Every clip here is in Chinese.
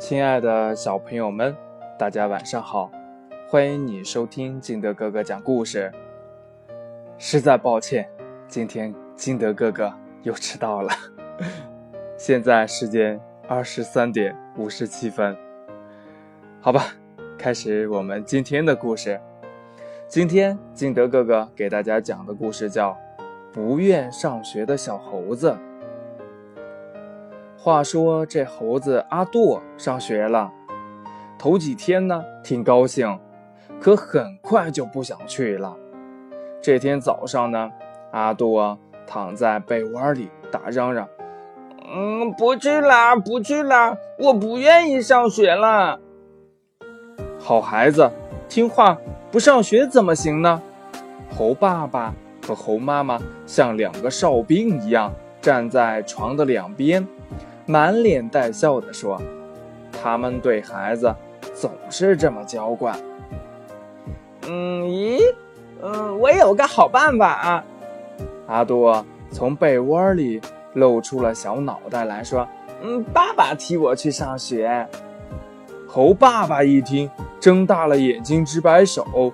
亲爱的小朋友们，大家晚上好！欢迎你收听金德哥哥讲故事。实在抱歉，今天金德哥哥又迟到了。现在时间二十三点五十七分。好吧，开始我们今天的故事。今天金德哥哥给大家讲的故事叫《不愿上学的小猴子》。话说这猴子阿杜上学了，头几天呢挺高兴，可很快就不想去了。这天早上呢，阿舵躺在被窝里打嚷嚷：“嗯，不去啦，不去啦，我不愿意上学了。”好孩子，听话，不上学怎么行呢？猴爸爸和猴妈妈像两个哨兵一样站在床的两边。满脸带笑地说：“他们对孩子总是这么娇惯。”嗯，咦，嗯，我有个好办法啊。阿多从被窝里露出了小脑袋来说：“嗯，爸爸替我去上学。”猴爸爸一听，睁大了眼睛直摆手：“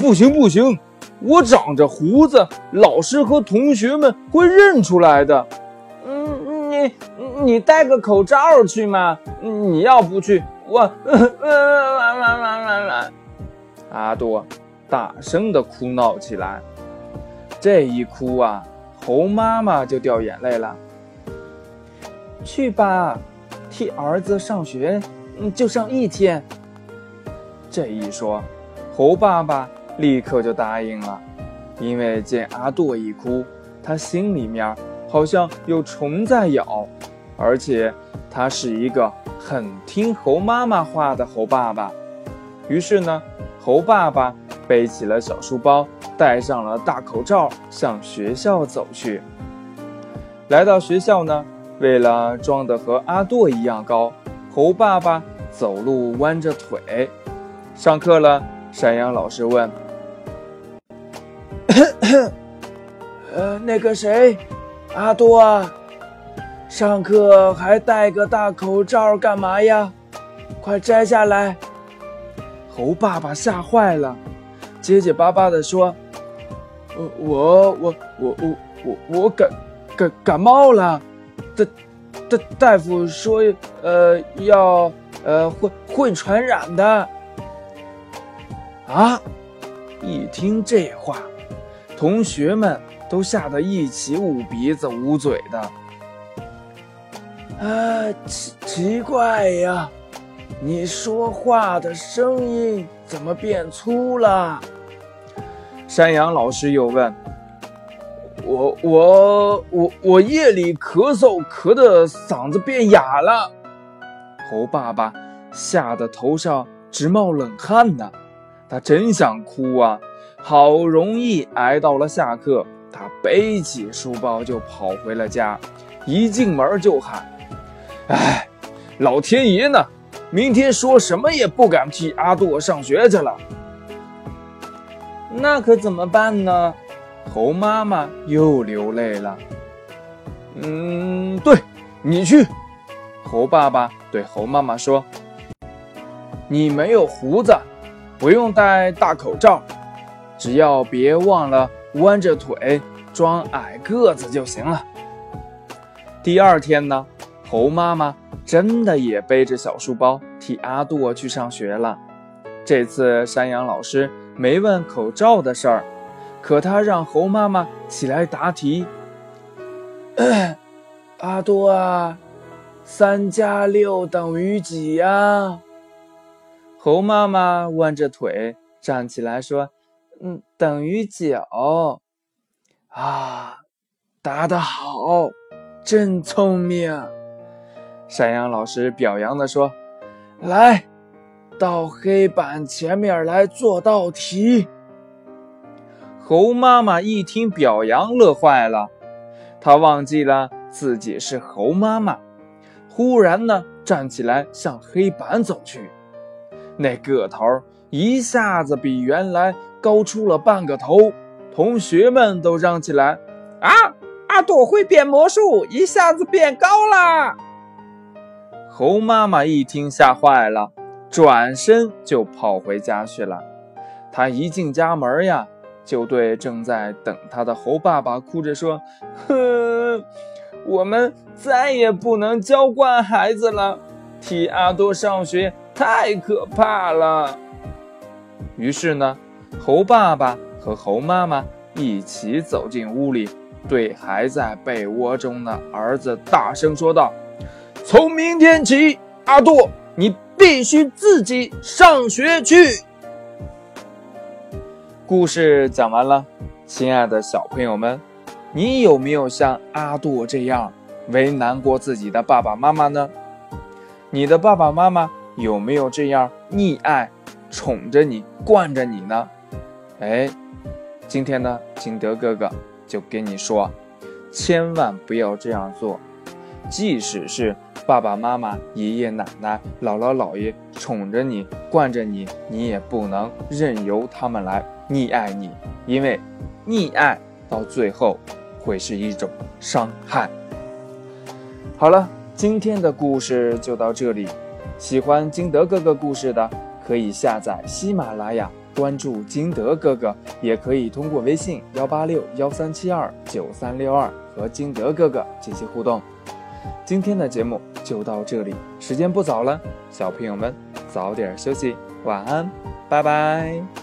不行不行，我长着胡子，老师和同学们会认出来的。”嗯你你戴个口罩去吗？你要不去，我……阿多大声的哭闹起来。这一哭啊，猴妈妈就掉眼泪了。去吧，替儿子上学，就上一天。这一说，猴爸爸立刻就答应了，因为见阿朵一哭，他心里面。好像有虫在咬，而且他是一个很听猴妈妈话的猴爸爸。于是呢，猴爸爸背起了小书包，戴上了大口罩，向学校走去。来到学校呢，为了装得和阿杜一样高，猴爸爸走路弯着腿。上课了，山羊老师问：“ 呃，那个谁？”阿多啊，上课还戴个大口罩干嘛呀？快摘下来！猴爸爸吓坏了，结结巴巴地说：“我我我我我我我感感感冒了，大大大夫说呃要呃会会传染的。”啊！一听这话，同学们。都吓得一起捂鼻子捂嘴的。啊，奇奇怪呀，你说话的声音怎么变粗了？山羊老师又问。我我我我夜里咳嗽咳得嗓子变哑了。猴爸爸吓得头上直冒冷汗呢，他真想哭啊！好容易挨到了下课。他背起书包就跑回了家，一进门就喊：“哎，老天爷呢？明天说什么也不敢替阿朵上学去了。”那可怎么办呢？猴妈妈又流泪了。嗯，对，你去。猴爸爸对猴妈妈说：“你没有胡子，不用戴大口罩，只要别忘了。”弯着腿装矮个子就行了。第二天呢，猴妈妈真的也背着小书包替阿杜去上学了。这次山羊老师没问口罩的事儿，可他让猴妈妈起来答题。阿多啊，三加六等于几呀？猴妈妈弯着腿站起来说。嗯，等于九啊！答得好，真聪明。山羊老师表扬地说：“来，到黑板前面来做道题。”猴妈妈一听表扬，乐坏了。她忘记了自己是猴妈妈，忽然呢，站起来向黑板走去。那个头一下子比原来。高出了半个头，同学们都嚷起来：“啊，阿朵会变魔术，一下子变高了！”猴妈妈一听吓坏了，转身就跑回家去了。她一进家门呀，就对正在等她的猴爸爸哭着说：“哼，我们再也不能娇惯孩子了，替阿多上学太可怕了。”于是呢，猴爸爸和猴妈妈一起走进屋里，对还在被窝中的儿子大声说道。从明天起，阿杜，你必须自己上学去。故事讲完了，亲爱的小朋友们，你有没有像阿杜这样为难过自己的爸爸妈妈呢？你的爸爸妈妈有没有这样溺爱、宠着你、惯着你呢？哎，今天呢，金德哥哥就跟你说，千万不要这样做，即使是。爸爸妈妈、爷爷奶奶、姥姥姥爷宠着你、惯着你，你也不能任由他们来溺爱你，因为溺爱到最后会是一种伤害。好了，今天的故事就到这里。喜欢金德哥哥故事的，可以下载喜马拉雅，关注金德哥哥，也可以通过微信幺八六幺三七二九三六二和金德哥哥进行互动。今天的节目就到这里，时间不早了，小朋友们早点休息，晚安，拜拜。